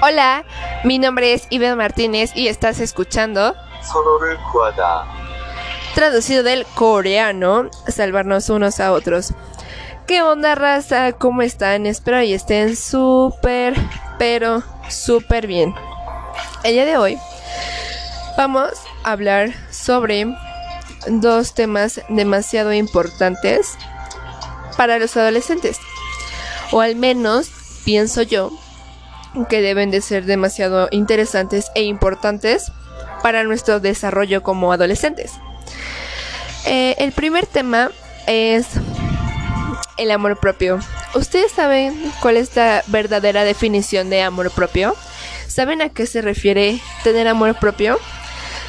Hola, mi nombre es Iván Martínez y estás escuchando. Traducido del coreano, salvarnos unos a otros. ¿Qué onda, raza? ¿Cómo están? Espero y estén súper, pero súper bien. El día de hoy vamos a hablar sobre dos temas demasiado importantes para los adolescentes. O al menos pienso yo que deben de ser demasiado interesantes e importantes para nuestro desarrollo como adolescentes. Eh, el primer tema es el amor propio. ¿Ustedes saben cuál es la verdadera definición de amor propio? ¿Saben a qué se refiere tener amor propio?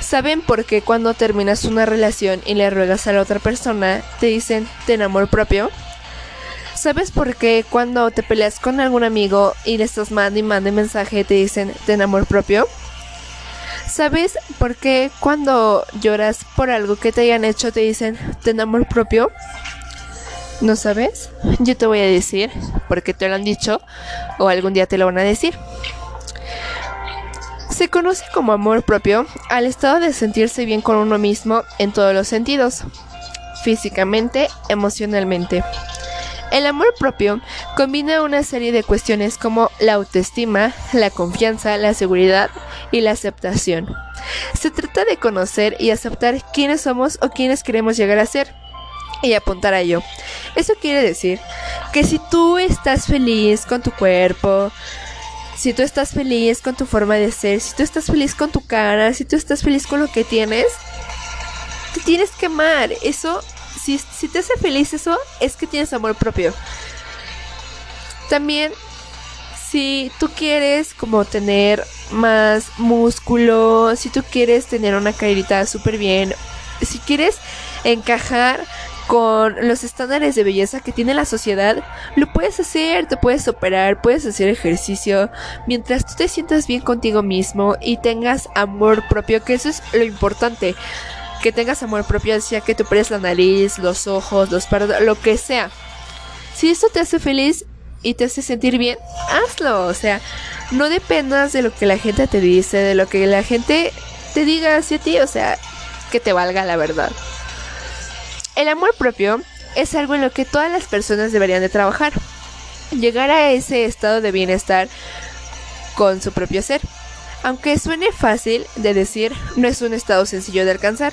¿Saben por qué cuando terminas una relación y le ruegas a la otra persona te dicen ten amor propio? ¿Sabes por qué cuando te peleas con algún amigo y le estás mandando y mande mensaje te dicen ten amor propio? ¿Sabes por qué cuando lloras por algo que te hayan hecho te dicen ten amor propio? ¿No sabes? Yo te voy a decir porque te lo han dicho o algún día te lo van a decir. Se conoce como amor propio al estado de sentirse bien con uno mismo en todos los sentidos, físicamente, emocionalmente. El amor propio combina una serie de cuestiones como la autoestima, la confianza, la seguridad y la aceptación. Se trata de conocer y aceptar quiénes somos o quiénes queremos llegar a ser y apuntar a ello. Eso quiere decir que si tú estás feliz con tu cuerpo, si tú estás feliz con tu forma de ser, si tú estás feliz con tu cara, si tú estás feliz con lo que tienes, te tienes que amar. Eso, si, te hace feliz eso, es que tienes amor propio. También, si tú quieres como tener más músculo, si tú quieres tener una carita súper bien, si quieres encajar con los estándares de belleza que tiene la sociedad, lo puedes hacer, te puedes operar, puedes hacer ejercicio, mientras tú te sientas bien contigo mismo y tengas amor propio, que eso es lo importante, que tengas amor propio, sea que te operes la nariz, los ojos, los párpados, lo que sea. Si eso te hace feliz y te hace sentir bien, hazlo, o sea, no dependas de lo que la gente te dice, de lo que la gente te diga hacia ti, o sea, que te valga la verdad. El amor propio es algo en lo que todas las personas deberían de trabajar. Llegar a ese estado de bienestar con su propio ser. Aunque suene fácil de decir, no es un estado sencillo de alcanzar.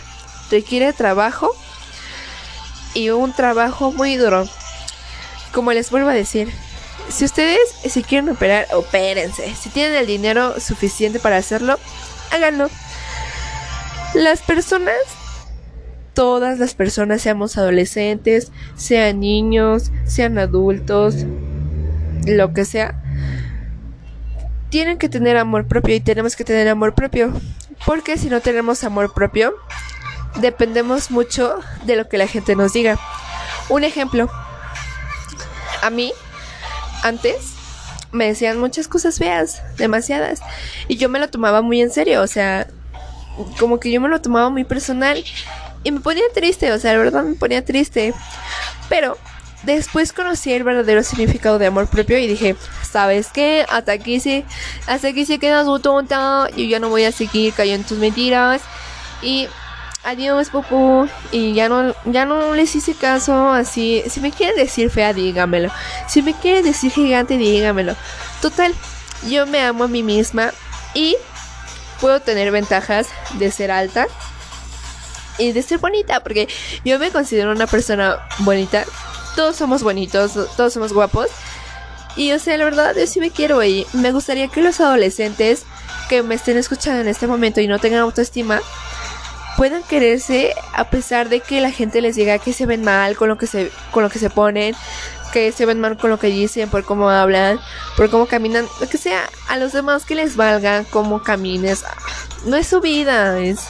Requiere trabajo y un trabajo muy duro. Como les vuelvo a decir, si ustedes si quieren operar, opérense. Si tienen el dinero suficiente para hacerlo, háganlo. Las personas todas las personas, seamos adolescentes, sean niños, sean adultos, lo que sea, tienen que tener amor propio y tenemos que tener amor propio. Porque si no tenemos amor propio, dependemos mucho de lo que la gente nos diga. Un ejemplo, a mí, antes, me decían muchas cosas feas, demasiadas, y yo me lo tomaba muy en serio, o sea, como que yo me lo tomaba muy personal y me ponía triste, o sea, la verdad me ponía triste. Pero después conocí el verdadero significado de amor propio y dije, ¿sabes qué? Hasta aquí sí, hasta aquí se queda su tonta. Yo ya no voy a seguir cayendo en tus mentiras. Y adiós, popo. Y ya no, ya no les hice caso. Así, si me quieren decir fea, dígamelo. Si me quieren decir gigante, dígamelo. Total, yo me amo a mí misma y puedo tener ventajas de ser alta y de ser bonita, porque yo me considero una persona bonita. Todos somos bonitos, todos somos guapos. Y o sea, la verdad, yo sí me quiero y me gustaría que los adolescentes que me estén escuchando en este momento y no tengan autoestima puedan quererse a pesar de que la gente les diga que se ven mal con lo que se con lo que se ponen, que se ven mal con lo que dicen, por cómo hablan, por cómo caminan, lo que sea, a los demás que les valga cómo camines. No es su vida, es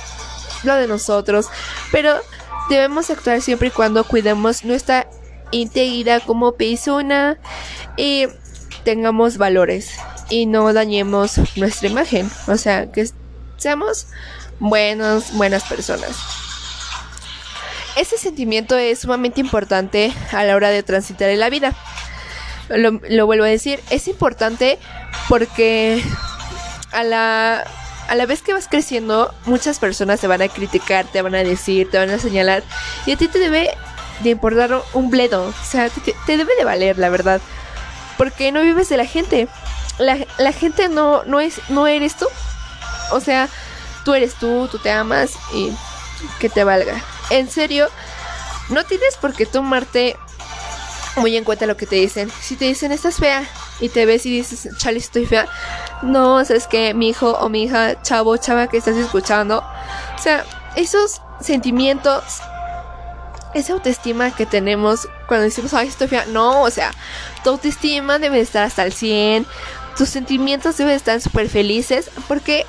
lo de nosotros, pero debemos actuar siempre y cuando cuidemos nuestra integridad como persona y tengamos valores y no dañemos nuestra imagen, o sea, que seamos buenos, buenas personas. Ese sentimiento es sumamente importante a la hora de transitar en la vida. Lo, lo vuelvo a decir, es importante porque a la a la vez que vas creciendo, muchas personas te van a criticar, te van a decir, te van a señalar. Y a ti te debe de importar un bledo. O sea, te, te debe de valer, la verdad. Porque no vives de la gente. La, la gente no, no, es, no eres tú. O sea, tú eres tú, tú te amas y que te valga. En serio, no tienes por qué tomarte muy en cuenta lo que te dicen. Si te dicen estás fea y te ves y dices, chale, estoy fea. No, sabes que mi hijo o mi hija, chavo, chava que estás escuchando. O sea, esos sentimientos, esa autoestima que tenemos cuando decimos, ay, estoy fea. No, o sea, tu autoestima debe estar hasta el 100. Tus sentimientos deben estar súper felices. Porque,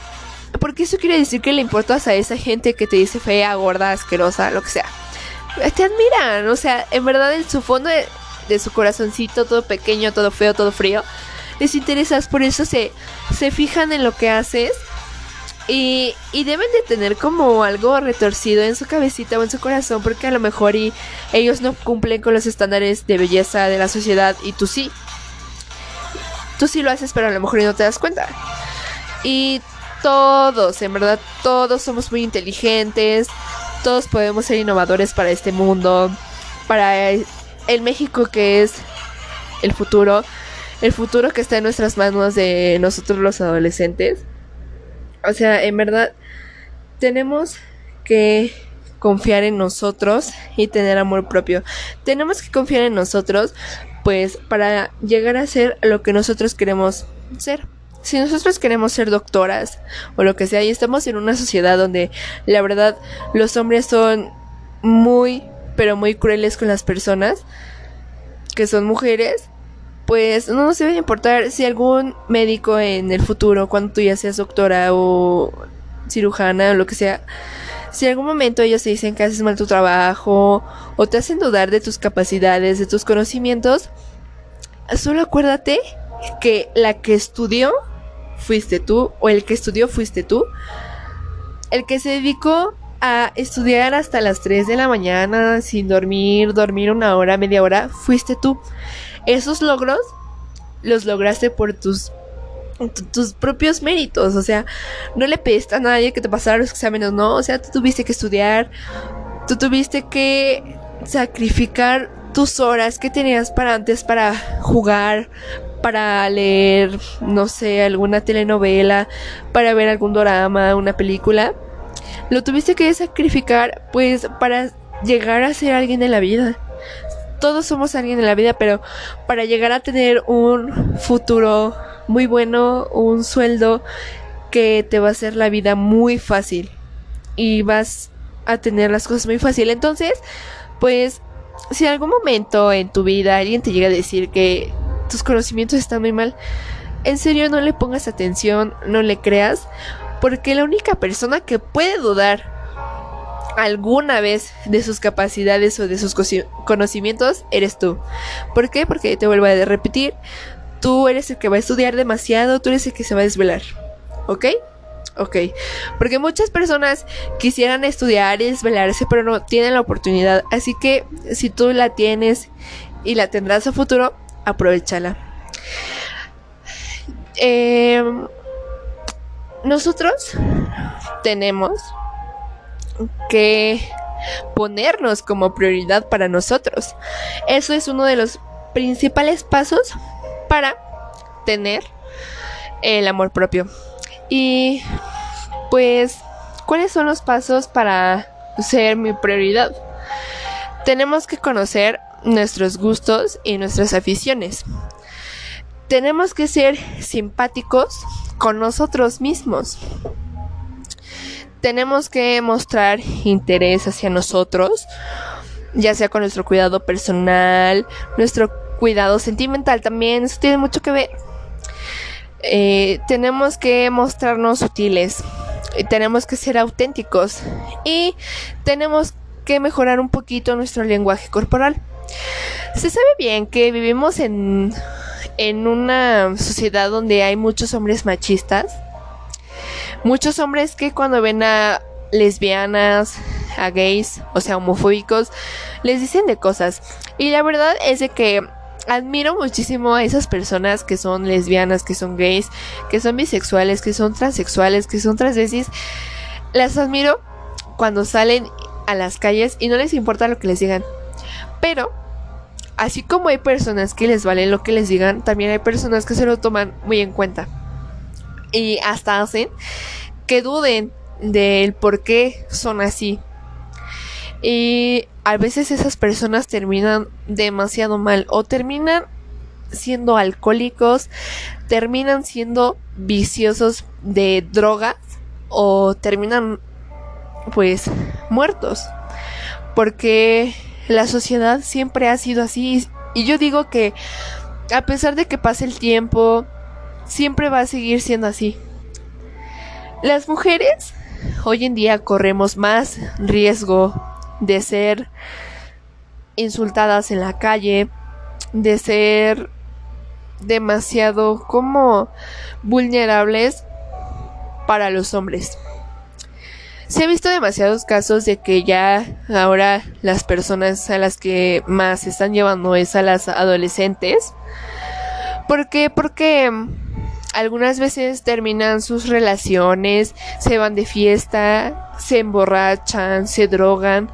porque eso quiere decir que le importas a esa gente que te dice fea, gorda, asquerosa, lo que sea. Te admiran, o sea, en verdad en su fondo de, su corazoncito, todo pequeño, todo feo, todo frío, les interesas, por eso se, se fijan en lo que haces y, y, deben de tener como algo retorcido en su cabecita o en su corazón porque a lo mejor y ellos no cumplen con los estándares de belleza de la sociedad y tú sí. Tú sí lo haces pero a lo mejor no te das cuenta. Y todos, en verdad, todos somos muy inteligentes, todos podemos ser innovadores para este mundo, para el México que es el futuro, el futuro que está en nuestras manos de nosotros los adolescentes. O sea, en verdad, tenemos que confiar en nosotros y tener amor propio. Tenemos que confiar en nosotros, pues, para llegar a ser lo que nosotros queremos ser si nosotros queremos ser doctoras o lo que sea y estamos en una sociedad donde la verdad los hombres son muy pero muy crueles con las personas que son mujeres, pues no nos debe importar si algún médico en el futuro, cuando tú ya seas doctora o cirujana o lo que sea, si en algún momento ellos te dicen que haces mal tu trabajo o te hacen dudar de tus capacidades, de tus conocimientos, solo acuérdate que la que estudió fuiste tú, o el que estudió fuiste tú. El que se dedicó a estudiar hasta las 3 de la mañana sin dormir, dormir una hora, media hora, fuiste tú. Esos logros los lograste por tus tus propios méritos, o sea, no le pediste a nadie que te pasara los exámenes, no, o sea, tú tuviste que estudiar, tú tuviste que sacrificar tus horas que tenías para antes para jugar, para leer, no sé, alguna telenovela, para ver algún drama, una película, lo tuviste que sacrificar pues para llegar a ser alguien en la vida. Todos somos alguien en la vida, pero para llegar a tener un futuro muy bueno, un sueldo que te va a hacer la vida muy fácil y vas a tener las cosas muy fácil. Entonces, pues si en algún momento en tu vida alguien te llega a decir que tus conocimientos están muy mal, en serio no le pongas atención, no le creas, porque la única persona que puede dudar alguna vez de sus capacidades o de sus conocimientos eres tú. ¿Por qué? Porque te vuelvo a repetir, tú eres el que va a estudiar demasiado, tú eres el que se va a desvelar. ¿Ok? Ok, porque muchas personas quisieran estudiar y desvelarse, pero no tienen la oportunidad. Así que si tú la tienes y la tendrás a futuro, aprovechala. Eh, nosotros tenemos que ponernos como prioridad para nosotros. Eso es uno de los principales pasos para tener el amor propio. Y pues, ¿cuáles son los pasos para ser mi prioridad? Tenemos que conocer nuestros gustos y nuestras aficiones. Tenemos que ser simpáticos con nosotros mismos. Tenemos que mostrar interés hacia nosotros, ya sea con nuestro cuidado personal, nuestro cuidado sentimental también, eso tiene mucho que ver. Eh, tenemos que mostrarnos útiles, tenemos que ser auténticos y tenemos que mejorar un poquito nuestro lenguaje corporal. Se sabe bien que vivimos en, en una sociedad donde hay muchos hombres machistas. Muchos hombres que cuando ven a lesbianas, a gays, o sea, homofóbicos, les dicen de cosas. Y la verdad es de que admiro muchísimo a esas personas que son lesbianas, que son gays, que son bisexuales, que son transexuales, que son transvestis. Las admiro cuando salen a las calles y no les importa lo que les digan. Pero, así como hay personas que les vale lo que les digan, también hay personas que se lo toman muy en cuenta. Y hasta hacen que duden del por qué son así. Y a veces esas personas terminan demasiado mal o terminan siendo alcohólicos, terminan siendo viciosos de drogas o terminan pues muertos. Porque la sociedad siempre ha sido así y yo digo que a pesar de que pase el tiempo, siempre va a seguir siendo así. Las mujeres hoy en día corremos más riesgo de ser insultadas en la calle, de ser demasiado como vulnerables para los hombres. Se ha visto demasiados casos de que ya ahora las personas a las que más se están llevando es a las adolescentes. ¿Por qué? Porque algunas veces terminan sus relaciones, se van de fiesta, se emborrachan, se drogan,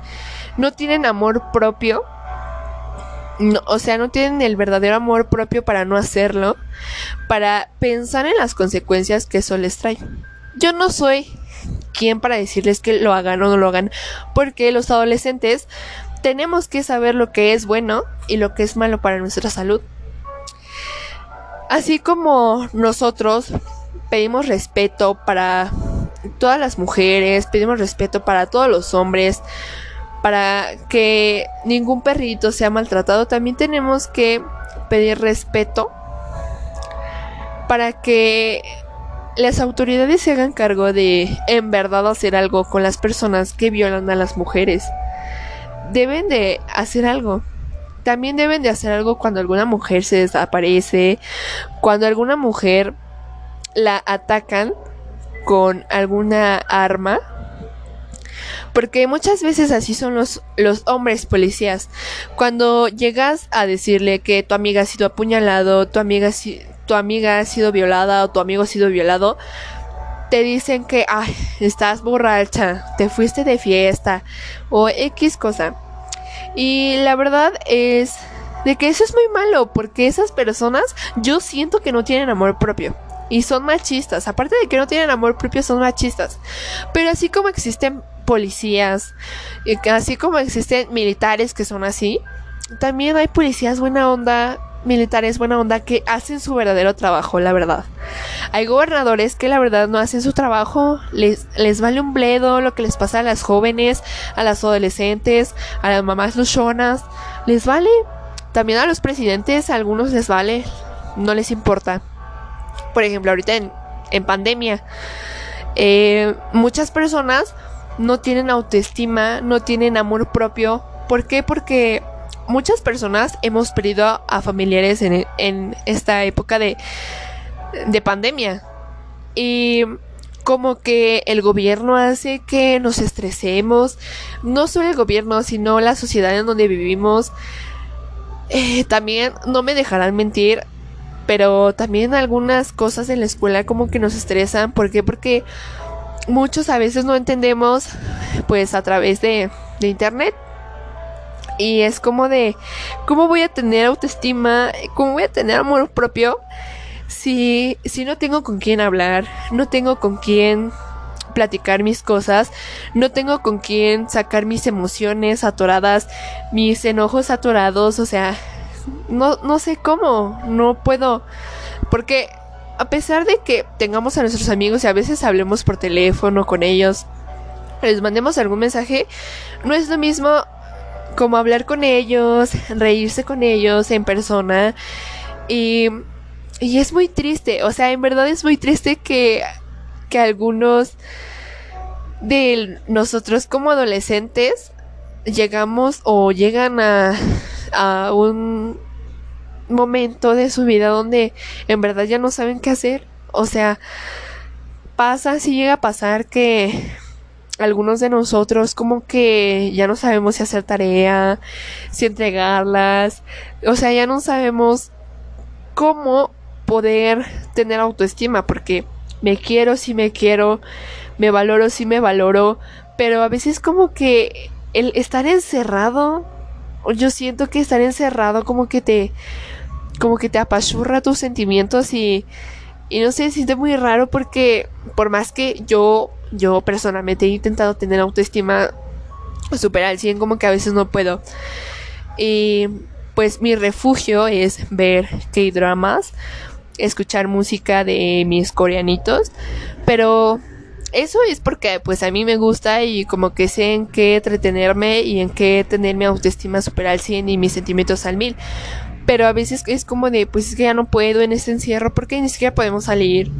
no tienen amor propio. o sea, no tienen el verdadero amor propio para no hacerlo, para pensar en las consecuencias que eso les trae. Yo no soy quien para decirles que lo hagan o no lo hagan, porque los adolescentes tenemos que saber lo que es bueno y lo que es malo para nuestra salud. Así como nosotros pedimos respeto para todas las mujeres, pedimos respeto para todos los hombres, para que ningún perrito sea maltratado, también tenemos que pedir respeto para que las autoridades se hagan cargo de en verdad hacer algo con las personas que violan a las mujeres. Deben de hacer algo. También deben de hacer algo cuando alguna mujer se desaparece, cuando alguna mujer la atacan con alguna arma. Porque muchas veces así son los, los hombres policías. Cuando llegas a decirle que tu amiga ha sido apuñalado, tu amiga, tu amiga ha sido violada o tu amigo ha sido violado, te dicen que, ay, estás borracha, te fuiste de fiesta o X cosa. Y la verdad es de que eso es muy malo, porque esas personas yo siento que no tienen amor propio. Y son machistas. Aparte de que no tienen amor propio, son machistas. Pero así como existen policías, y así como existen militares que son así, también hay policías buena onda, militares buena onda que hacen su verdadero trabajo, la verdad. Hay gobernadores que la verdad no hacen su trabajo, les, les vale un bledo lo que les pasa a las jóvenes, a las adolescentes, a las mamás luchonas, les vale. También a los presidentes, a algunos les vale, no les importa. Por ejemplo, ahorita en, en pandemia, eh, muchas personas no tienen autoestima, no tienen amor propio. ¿Por qué? Porque muchas personas hemos perdido a familiares en, esta época de, de pandemia. Y como que el gobierno hace que nos estresemos, no solo el gobierno, sino la sociedad en donde vivimos. Eh, también no me dejarán mentir, pero también algunas cosas en la escuela como que nos estresan. ¿Por qué? Porque muchos a veces no entendemos, pues a través de, de internet y es como de, ¿cómo voy a tener autoestima? ¿Cómo voy a tener amor propio? Si, si no tengo con quién hablar, no tengo con quién platicar mis cosas, no tengo con quién sacar mis emociones atoradas, mis enojos atorados, o sea, no, no sé cómo, no puedo, porque a pesar de que tengamos a nuestros amigos y a veces hablemos por teléfono con ellos, les mandemos algún mensaje, no es lo mismo como hablar con ellos, reírse con ellos en persona. Y, y es muy triste, o sea, en verdad es muy triste que, que algunos de nosotros como adolescentes llegamos o llegan a, a un momento de su vida donde en verdad ya no saben qué hacer. O sea, pasa, si llega a pasar que algunos de nosotros como que ya no sabemos si hacer tarea, si entregarlas, o sea, ya no sabemos cómo poder tener autoestima, porque me quiero si me quiero, me valoro si me valoro, pero a veces como que el estar encerrado, yo siento que estar encerrado como que te, como que te apachurra tus sentimientos y, y no sé, siente muy raro porque por más que yo, yo personalmente he intentado tener autoestima super al 100, como que a veces no puedo. Y pues mi refugio es ver K-dramas, escuchar música de mis coreanitos, pero eso es porque pues a mí me gusta y como que sé en qué entretenerme y en qué tener mi autoestima super al 100 y mis sentimientos al mil. Pero a veces es como de, pues es que ya no puedo en este encierro porque ni siquiera podemos salir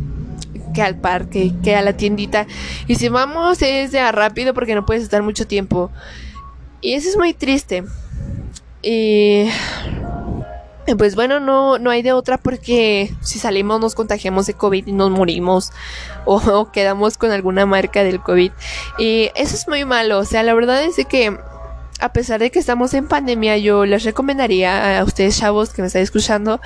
que al parque, que a la tiendita. Y si vamos es de rápido porque no puedes estar mucho tiempo. Y eso es muy triste. Y pues bueno, no, no hay de otra porque si salimos nos contagiamos de COVID y nos morimos o, quedamos con alguna marca del COVID. Y eso es muy malo. O sea, la verdad es que a pesar de que estamos en pandemia, yo les recomendaría a ustedes chavos que me están escuchando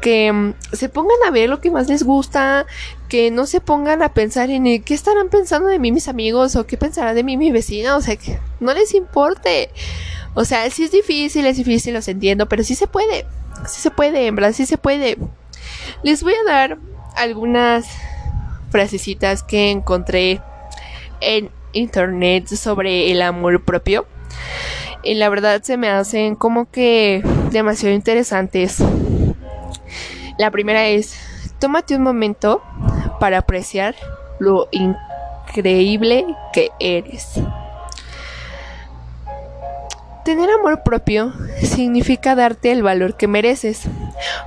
que mm, se pongan a ver lo que más les gusta, que no se pongan a pensar en qué estarán pensando de mí mis amigos o qué pensarán de mí mi vecina, o sea, que no les importe. O sea, sí es difícil, es difícil, los entiendo, pero sí se puede. Sí se puede, verdad, sí se puede. Les voy a dar algunas frasecitas que encontré en internet sobre el amor propio. Y la verdad se me hacen como que demasiado interesantes. La primera es, tómate un momento para apreciar lo increíble que eres. Tener amor propio significa darte el valor que mereces,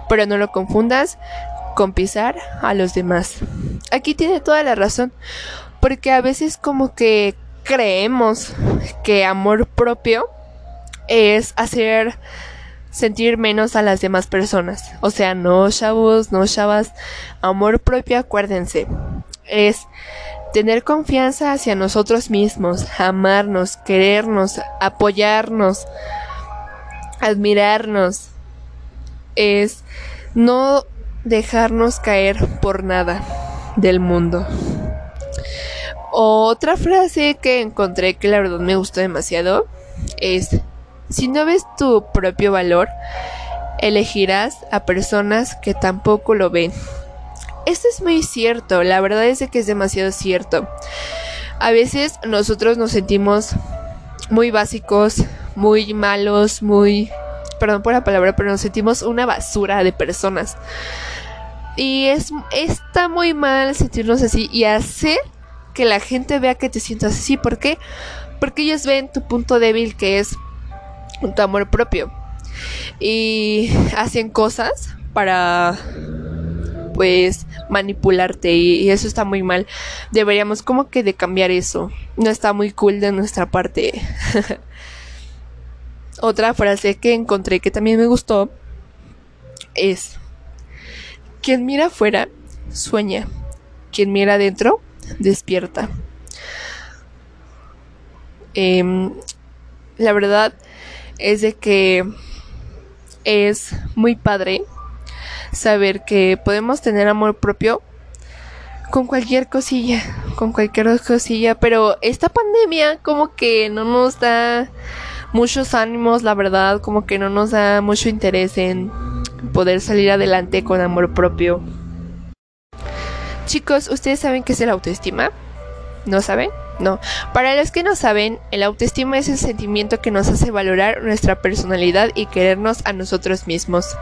pero no lo confundas con pisar a los demás. Aquí tiene toda la razón, porque a veces como que creemos que amor propio es hacer sentir menos a las demás personas. O sea, no chavos, no chavas, amor propio, acuérdense, es tener confianza hacia nosotros mismos, amarnos, querernos, apoyarnos, admirarnos, es no dejarnos caer por nada del mundo. Otra frase que encontré que la verdad me gustó demasiado es, si no ves tu propio valor, elegirás a personas que tampoco lo ven. Esto es muy cierto, la verdad es que es demasiado cierto. A veces nosotros nos sentimos muy básicos, muy malos, muy... Perdón por la palabra, pero nos sentimos una basura de personas. Y es, está muy mal sentirnos así y hacer que la gente vea que te sientas así. ¿Por qué? Porque ellos ven tu punto débil que es tu amor propio. Y hacen cosas para pues manipularte y, eso está muy mal. Deberíamos como que de cambiar eso. No está muy cool de nuestra parte. Otra frase que encontré que también me gustó es quien mira afuera sueña, quien mira adentro despierta. Em, la verdad es de que es muy padre saber que podemos tener amor propio con cualquier cosilla, con cualquier cosilla, pero esta pandemia como que no nos da muchos ánimos, la verdad, como que no nos da mucho interés en poder salir adelante con amor propio. Chicos, ¿ustedes saben qué es el autoestima? ¿No saben? No. Para los que no saben, el autoestima es el sentimiento que nos hace valorar nuestra personalidad y querernos a nosotros mismos.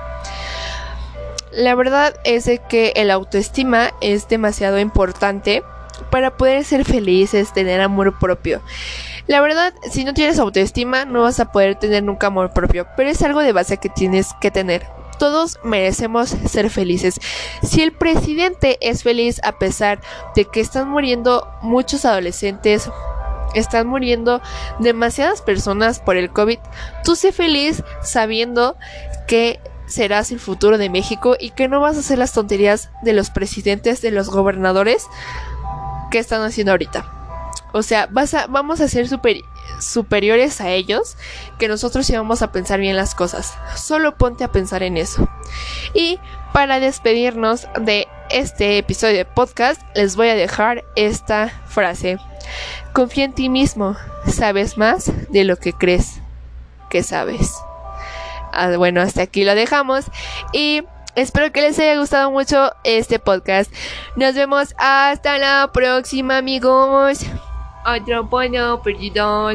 La verdad es que el autoestima es demasiado importante para poder ser felices, tener amor propio. La verdad, si no tienes autoestima, no vas a poder tener nunca amor propio, pero es algo de base que tienes que tener. Todos merecemos ser felices. Si el presidente es feliz a pesar de que están muriendo muchos adolescentes, están muriendo demasiadas personas por el COVID, tú sé feliz sabiendo que serás el futuro de México y que no vas a hacer las tonterías de los presidentes, de los gobernadores que están haciendo ahorita. O sea, vas a, vamos a ser superiores a ellos que nosotros íbamos a pensar bien las cosas. Solo ponte a pensar en eso. Y para despedirnos de este episodio de podcast, les voy a dejar esta frase. Confía en ti mismo, sabes más de lo que crees que sabes. Ah, bueno, hasta aquí lo dejamos y espero que les haya gustado mucho este podcast. Nos vemos hasta la próxima amigos. entrepreneur, président,